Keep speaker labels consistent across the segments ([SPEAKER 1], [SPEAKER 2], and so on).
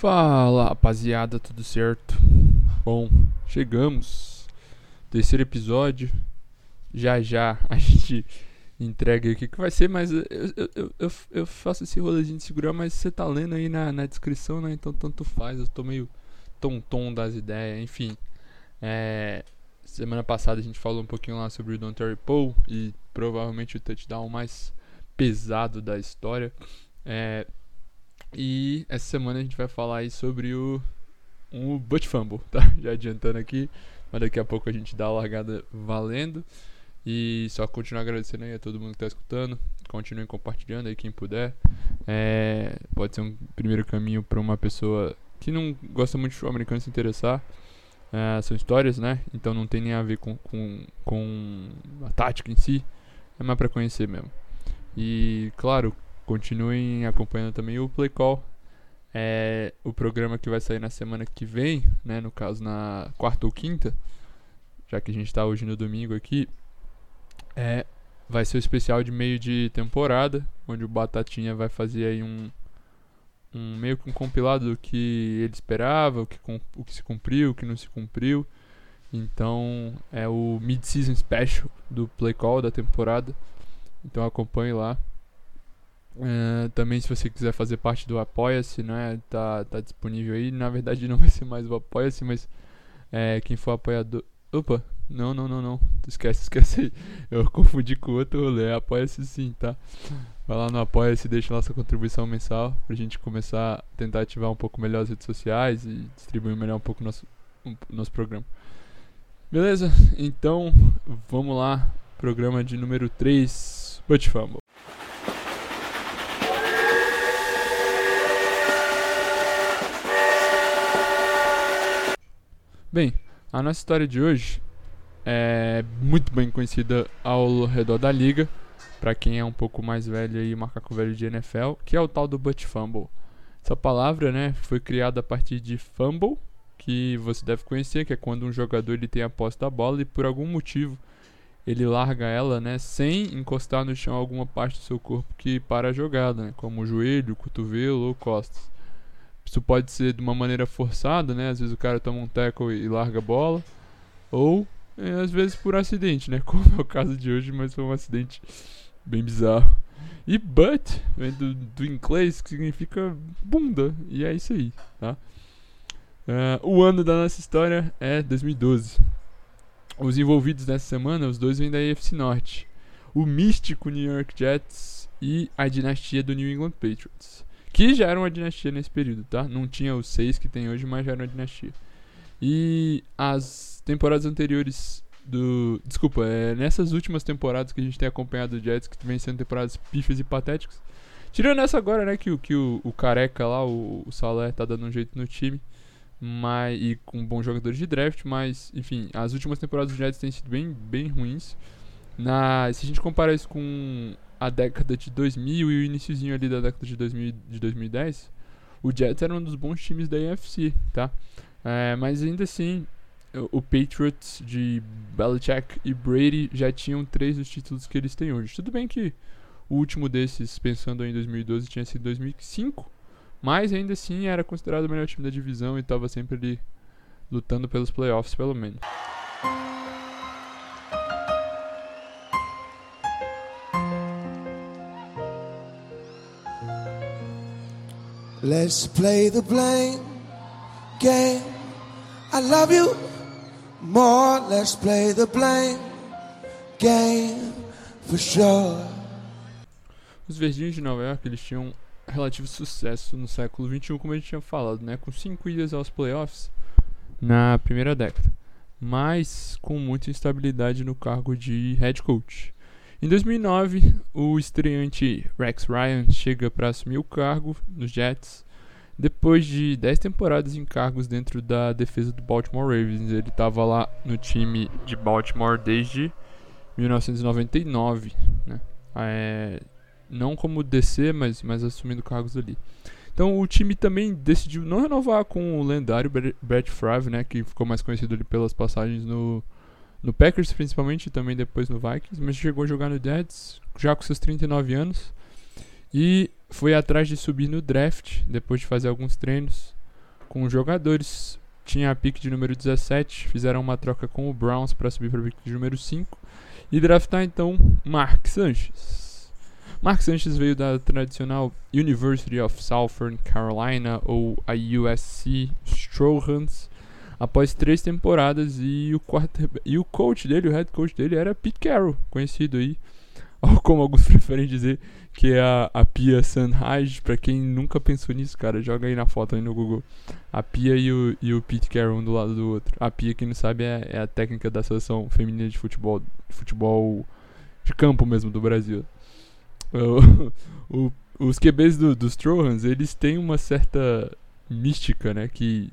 [SPEAKER 1] Fala rapaziada, tudo certo? Bom, chegamos. Terceiro episódio. Já já a gente entrega aqui que vai ser, mas eu, eu, eu, eu, faço esse rolezinho de segurar, mas você tá lendo aí na, na descrição, né? Então tanto faz, eu tô meio tom-tom das ideias, enfim. É, semana passada a gente falou um pouquinho lá sobre o Don Terry Poe e provavelmente o touchdown mais pesado da história. É, e essa semana a gente vai falar aí sobre o um Butt Fumble, tá? Já adiantando aqui, mas daqui a pouco a gente dá a largada valendo. E só continuar agradecendo aí a todo mundo que tá escutando. Continuem compartilhando aí quem puder. É, pode ser um primeiro caminho para uma pessoa que não gosta muito de futebol americano se interessar. É, são histórias, né? Então não tem nem a ver com, com, com a tática em si. É mais para conhecer mesmo. E claro, continuem acompanhando também o Play Call. É o programa que vai sair na semana que vem, né? No caso, na quarta ou quinta, já que a gente está hoje no domingo aqui. É, vai ser o especial de meio de temporada, onde o Batatinha vai fazer aí um, um meio que um compilado do que ele esperava, o que, o que se cumpriu, o que não se cumpriu. Então é o Mid-Season Special do Play Call da temporada. Então acompanhe lá. Uh, também se você quiser fazer parte do Apoia-se, né, tá, tá disponível aí. Na verdade não vai ser mais o Apoia-se, mas é, quem for apoiador... Opa, não, não, não, não. Esquece, esquece aí. Eu confundi com outro rolê. Apoia-se sim, tá? Vai lá no Apoia-se deixa nossa contribuição mensal pra gente começar a tentar ativar um pouco melhor as redes sociais e distribuir melhor um pouco o nosso, um, nosso programa. Beleza? Então, vamos lá. Programa de número 3, But Bem, a nossa história de hoje é muito bem conhecida ao redor da liga, para quem é um pouco mais velho e macaco velho de NFL, que é o tal do butt fumble. Essa palavra, né, foi criada a partir de fumble, que você deve conhecer, que é quando um jogador ele tem a posse da bola e por algum motivo ele larga ela, né, sem encostar no chão alguma parte do seu corpo que para a jogada, né, como o joelho, o cotovelo ou costas. Isso pode ser de uma maneira forçada, né? Às vezes o cara toma um tackle e larga a bola. Ou, é, às vezes, por acidente, né? Como é o caso de hoje, mas foi um acidente bem bizarro. E butt vem do, do inglês, que significa bunda. E é isso aí, tá? Uh, o ano da nossa história é 2012. Os envolvidos nessa semana, os dois vêm da AFC Norte. O místico New York Jets e a dinastia do New England Patriots. Que já era uma dinastia nesse período, tá? Não tinha os seis que tem hoje, mas já era uma dinastia. E as temporadas anteriores do. Desculpa, é nessas últimas temporadas que a gente tem acompanhado o Jets, que vem sendo temporadas pífias e patéticas. Tirando essa agora, né, que, que o, o careca lá, o, o Salé, tá dando um jeito no time. Mas, e com bons jogadores de draft, mas, enfim, as últimas temporadas do Jets têm sido bem, bem ruins. Na, se a gente comparar isso com a década de 2000 e o iníciozinho ali da década de, 2000, de 2010, o Jets era um dos bons times da NFC, tá? É, mas ainda assim, o, Patriots de Belichick e Brady já tinham três dos títulos que eles têm hoje. Tudo bem que o último desses, pensando em 2012, tinha sido 2005, mas ainda assim era considerado o melhor time da divisão e estava sempre ali lutando pelos playoffs, pelo menos. Let's play the blame game. I love you more. Let's play the blame game for sure. Os verdinhos de Nova York eles tinham relativo sucesso no século XXI, como a gente tinha falado, né? Com cinco idas aos playoffs na primeira década, mas com muita instabilidade no cargo de head coach. Em 2009, o estreante Rex Ryan chega para assumir o cargo nos Jets. Depois de 10 temporadas em cargos dentro da defesa do Baltimore Ravens, ele estava lá no time de Baltimore desde 1999, né? É, não como DC, mas, mas assumindo cargos ali. Então o time também decidiu não renovar com o lendário Brett Favre, né, que ficou mais conhecido ali pelas passagens no no Packers principalmente e também depois no Vikings, mas chegou a jogar no Jets já com seus 39 anos e foi atrás de subir no draft depois de fazer alguns treinos com jogadores. Tinha a pick de número 17, fizeram uma troca com o Browns para subir para a pick de número 5 e draftar então Mark Sanchez. Mark Sanchez veio da tradicional University of Southern Carolina ou a USC Trojans após três temporadas e o, e o coach dele, o head coach dele era Pete Carroll, conhecido aí, ou como alguns preferem dizer, que é a, a Pia Sunrise. Pra quem nunca pensou nisso, cara, joga aí na foto aí no Google. A Pia e o, e o Pete Carroll um do lado do outro. A Pia, quem não sabe, é, é a técnica da seleção feminina de futebol, futebol de campo mesmo do Brasil. O, os QBs do, dos Trojans, eles têm uma certa mística, né, que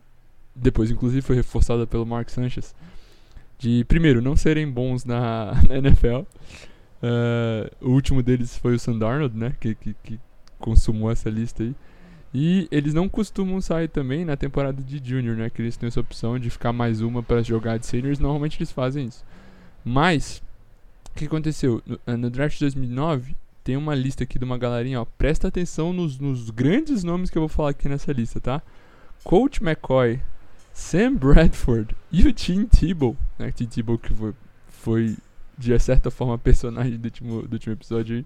[SPEAKER 1] depois inclusive foi reforçada pelo Mark Sanchez, de primeiro não serem bons na, na NFL. Uh, o último deles foi o Sam Darnold, né, que, que, que consumou essa lista aí. E eles não costumam sair também na temporada de Junior, né? Que eles têm essa opção de ficar mais uma para jogar de Seniors. Normalmente eles fazem isso. Mas, o que aconteceu? No, eh, no, draft de 2009, tem uma lista aqui de uma galerinha, ó. Presta atenção nos, nos grandes nomes que eu vou falar aqui nessa lista, tá? Coach McCoy, Sam Bradford e o Tim Tebow, né? Tim Tebow que foi, foi de certa forma personagem do último, do último episódio.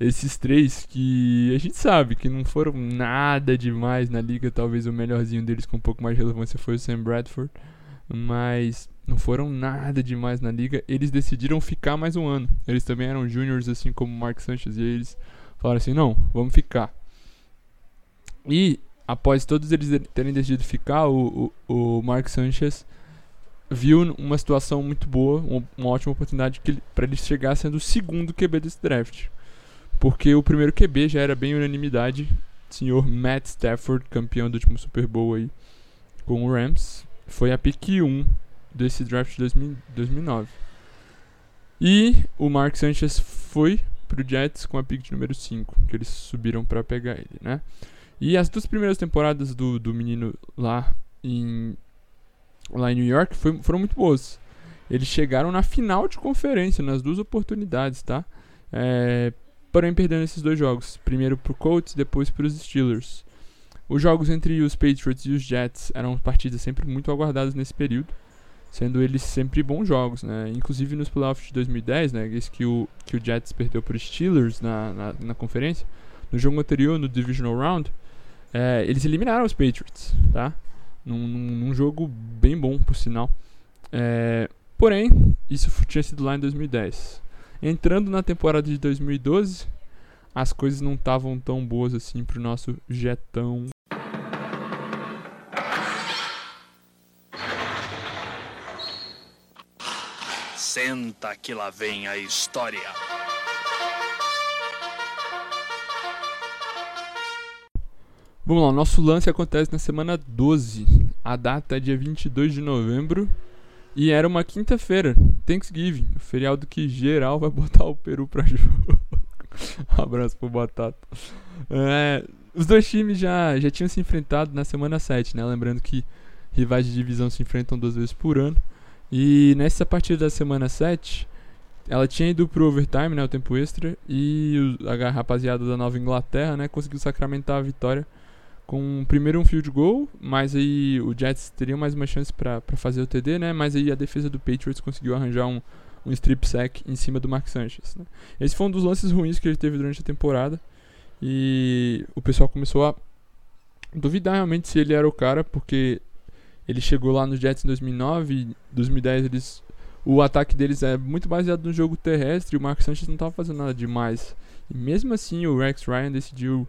[SPEAKER 1] Esses três que a gente sabe que não foram nada demais na liga, talvez o melhorzinho deles com um pouco mais de relevância foi o Sam Bradford, mas não foram nada demais na liga. Eles decidiram ficar mais um ano. Eles também eram juniors, assim como o Mark Sanchez, e eles falaram assim: não, vamos ficar. E após todos eles terem decidido ficar, o, o, o Mark Sanchez viu uma situação muito boa, uma, uma ótima oportunidade para ele chegar sendo o segundo QB desse draft. Porque o primeiro QB já era bem unanimidade, senhor Matt Stafford, campeão do último Super Bowl aí com o Rams, foi a pick 1 desse draft de 2000, 2009. E o Mark Sanchez foi pro Jets com a pick de número 5, que eles subiram para pegar ele, né? E as duas primeiras temporadas do, do menino lá em, lá em New York foi, foram muito boas. Eles chegaram na final de conferência, nas duas oportunidades, tá? É, porém, perdendo esses dois jogos. Primeiro pro Colts, depois para os Steelers. Os jogos entre os Patriots e os Jets eram partidas sempre muito aguardadas nesse período, sendo eles sempre bons jogos, né? Inclusive nos playoffs de 2010, né? Esse que o, que o Jets perdeu para os Steelers na, na, na conferência. No jogo anterior, no Divisional Round, é, eles eliminaram os Patriots, tá? Num, num, jogo bem bom, por sinal. É, porém, isso tinha sido lá em 2010. Entrando na temporada de 2012, as coisas não estavam tão boas assim pro nosso jetão.
[SPEAKER 2] Senta que lá vem a história.
[SPEAKER 1] Vamos lá, o nosso lance acontece na semana 12. A data é dia 22 de novembro. E era uma quinta-feira, Thanksgiving, o feriado que geral vai botar o Peru pra jogo. abraço pro Batata. É, os dois times já, já tinham se enfrentado na semana 7, né? Lembrando que rivais de divisão se enfrentam duas vezes por ano. E nessa partida da semana 7, ela tinha ido pro overtime, né? O tempo extra. E a rapaziada da Nova Inglaterra, né? Conseguiu sacramentar a vitória com primeiro um field goal, mas aí o Jets teria mais uma chance para fazer o TD, né? Mas aí a defesa do Patriots conseguiu arranjar um, um strip sack em cima do Mark Sanchez. Né? Esse foi um dos lances ruins que ele teve durante a temporada e o pessoal começou a duvidar realmente se ele era o cara, porque ele chegou lá no Jets em 2009 e 2010 eles o ataque deles é muito baseado no jogo terrestre e o Mark Sanchez não estava fazendo nada demais. E mesmo assim o Rex Ryan decidiu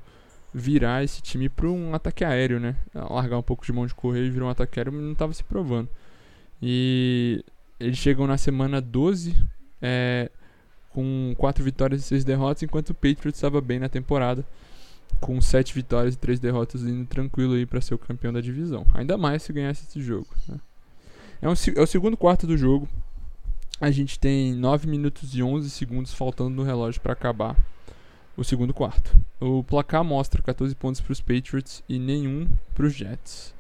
[SPEAKER 1] virar esse time para um ataque aéreo, né? Largar um pouco de mão de correr e virar um ataque aéreo, mas não estava se provando. E eles chegam na semana 12 é, com 4 vitórias e 6 derrotas, enquanto o Patriots estava bem na temporada, com 7 vitórias e 3 derrotas, indo tranquilo aí para ser o campeão da divisão. Ainda mais se ganhasse esse jogo. Né? É, um, é o segundo quarto do jogo. A gente tem 9 minutos e 11 segundos faltando no relógio para acabar o segundo quarto. O placar mostra 14 pontos para os Patriots e nenhum para os Jets.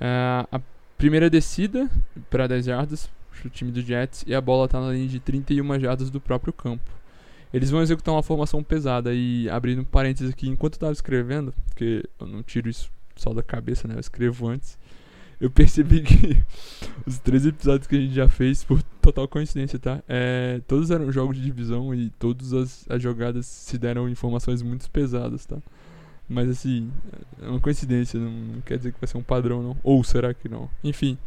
[SPEAKER 1] Uh, a primeira descida para 10 jardas para o time do Jets e a bola está na linha de 31 jardas do próprio campo. Eles vão executar uma formação pesada e abrindo parênteses aqui, enquanto eu estava escrevendo, porque eu não tiro isso só da cabeça, né? Eu escrevo antes. Eu percebi que os três episódios que a gente já fez, por total coincidência, tá? É, todos eram jogos de divisão e todas as, as jogadas se deram informações muito pesadas, tá? Mas assim, é uma coincidência, não, não quer dizer que vai ser um padrão, não. Ou será que não? Enfim.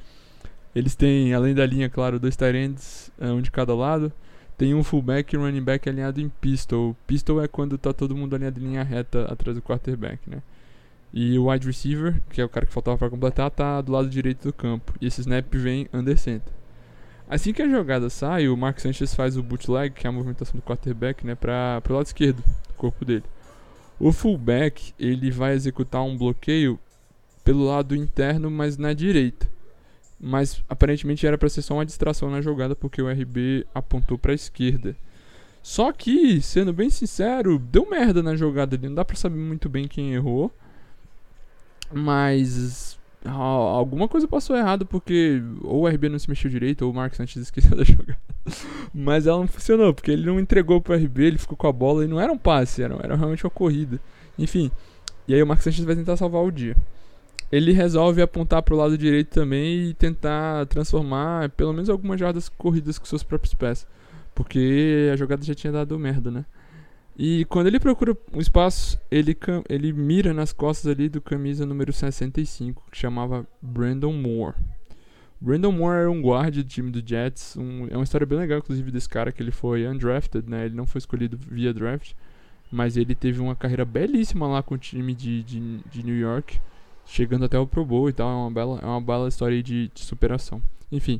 [SPEAKER 1] Eles têm, além da linha, claro, dois tight ends, um de cada lado. Tem um fullback e um running back alinhado em pistol. Pistol é quando tá todo mundo alinhado em linha reta atrás do quarterback, né? E o wide receiver, que é o cara que faltava para completar, tá do lado direito do campo. E esse snap vem under center. Assim que a jogada sai, o Mark Sanchez faz o bootleg, que é a movimentação do quarterback, né, para pro lado esquerdo do corpo dele. O fullback, ele vai executar um bloqueio pelo lado interno, mas na direita. Mas aparentemente era para ser só uma distração na jogada porque o RB apontou para a esquerda. Só que, sendo bem sincero, deu merda na jogada ali, não dá para saber muito bem quem errou. Mas alguma coisa passou errado porque ou o RB não se mexeu direito ou o Marcos Santos esqueceu da jogada. Mas ela não funcionou, porque ele não entregou pro RB, ele ficou com a bola e não era um passe, era, era realmente uma corrida. Enfim, e aí o Marcos Santos vai tentar salvar o dia ele resolve apontar para o lado direito também e tentar transformar pelo menos algumas jardas corridas com seus próprios pés. Porque a jogada já tinha dado merda, né? E quando ele procura um espaço, ele, ele mira nas costas ali do camisa número 65, que chamava Brandon Moore. Brandon Moore era um guarda do time do Jets. Um, é uma história bem legal, inclusive, desse cara, que ele foi undrafted, né? Ele não foi escolhido via draft. Mas ele teve uma carreira belíssima lá com o time de, de, de New York chegando até o Pro Bowl e tal. É uma bela, é uma bela história de, de superação. Enfim.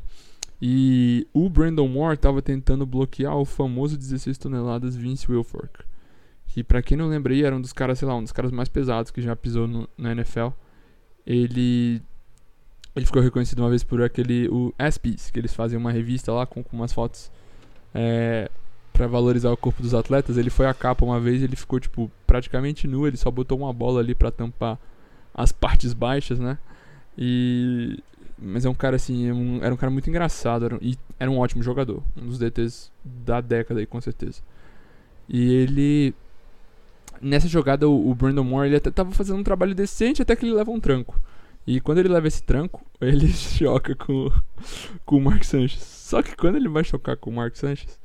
[SPEAKER 1] E o Brandon Moore estava tentando bloquear o famoso 16 toneladas Vince Wilfork. Que para quem não lembra aí, era um dos caras, sei lá, um dos caras mais pesados que já pisou no, na NFL. Ele ele ficou reconhecido uma vez por aquele o ESPYs, que eles fazem uma revista lá com, com umas fotos é, para valorizar o corpo dos atletas. Ele foi a capa uma vez, ele ficou tipo praticamente nu, ele só botou uma bola ali para tampar as partes baixas, né? E mas é um cara assim, é um, era um cara muito engraçado era, e era um ótimo jogador, um dos DTs da década aí com certeza. E ele nessa jogada o, o Brandon Moore ele até tava fazendo um trabalho decente até que ele leva um tranco. E quando ele leva esse tranco, ele choca com, com o Mark Sanchez. Só que quando ele vai chocar com o Mark Sanchez,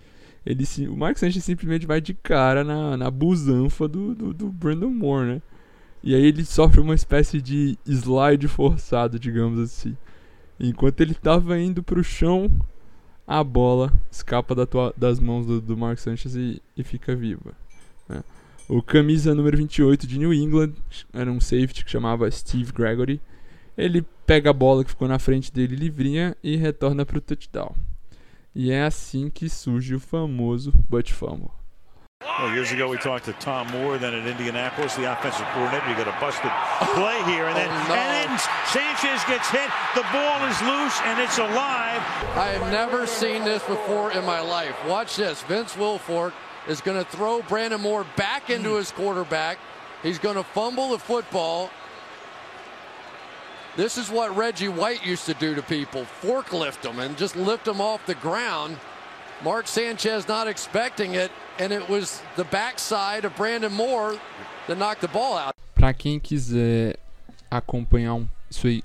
[SPEAKER 1] ele, o Mark Sanchez simplesmente vai de cara na, na busanfa do, do, do Brandon Moore, né? E aí ele sofre uma espécie de slide forçado, digamos assim. Enquanto ele estava indo para o chão, a bola escapa da tua, das mãos do, do Mark Sanchez e, e fica viva. Né? O camisa número 28 de New England era um safety que chamava Steve Gregory. Ele pega a bola que ficou na frente dele livrinha e retorna para o touchdown. E é assim que surge o famoso Butt Fumble.
[SPEAKER 3] Well, years ago, we talked to Tom Moore, then at Indianapolis, the offensive coordinator. You got a busted play here, and then, oh, no. and then Sanchez gets hit. The ball is loose, and it's alive.
[SPEAKER 4] I have never seen this before in my life. Watch this. Vince Wilfork is going to throw Brandon Moore back into his quarterback. He's going to fumble the football. This is what Reggie White used to do to people forklift them and just lift them off the ground. Mark Sanchez not expecting it, and it was the backside of Brandon Moore that knocked the ball out.
[SPEAKER 1] Para quem quiser acompanhar um,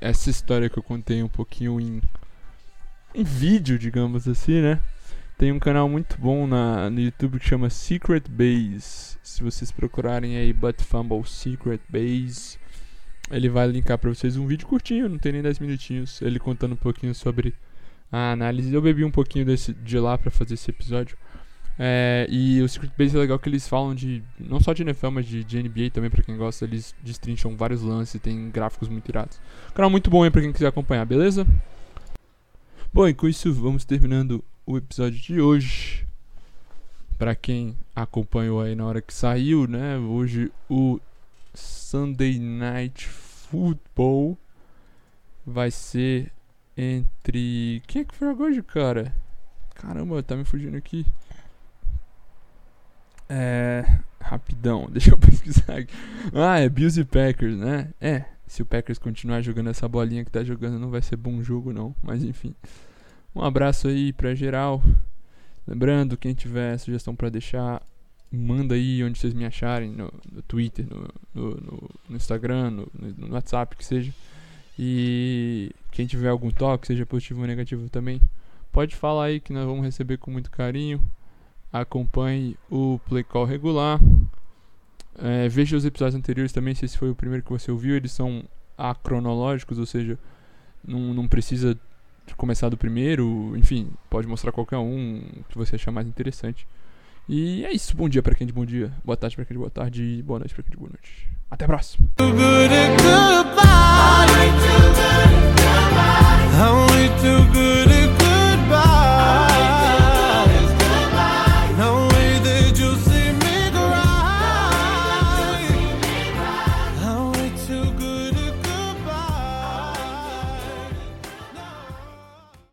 [SPEAKER 1] essa história que eu contei um pouquinho em, em vídeo, digamos assim, né? Tem um canal muito bom na, no YouTube que chama Secret Base. Se vocês procurarem aí Butt Fumble Secret Base, ele vai linkar para vocês um vídeo curtinho, não tem nem 10 minutinhos, ele contando um pouquinho sobre a análise. Eu bebi um pouquinho desse, de lá para fazer esse episódio. É, e o Secret Base é legal que eles falam de não só de NFL, mas de, de NBA também, para quem gosta. Eles destrincham vários lances, tem gráficos muito irados. Canal muito bom aí pra quem quiser acompanhar, beleza? Bom, e com isso vamos terminando o episódio de hoje. Para quem acompanhou aí na hora que saiu, né? Hoje o Sunday Night Football vai ser entre. Quem é que foi hoje, cara? Caramba, tá me fugindo aqui. É. Rapidão, deixa eu pesquisar aqui. Ah, é Bills e Packers, né? É, se o Packers continuar jogando essa bolinha que tá jogando, não vai ser bom jogo, não. Mas enfim. Um abraço aí pra geral. Lembrando, quem tiver sugestão para deixar, manda aí onde vocês me acharem, no, no Twitter, no, no, no Instagram, no, WhatsApp, que seja. E quem tiver algum toque, seja positivo ou negativo também, pode falar aí que nós vamos receber com muito carinho. Acompanhe o Play Call regular. É, veja os episódios anteriores também, se esse foi o primeiro que você ouviu. Eles são acronológicos, ou seja, não, não precisa começar do primeiro. Enfim, pode mostrar qualquer um que você achar mais interessante. E é isso. Bom dia para quem de bom dia. Boa tarde para quem de boa tarde. E boa noite para quem de boa noite. Até a próxima.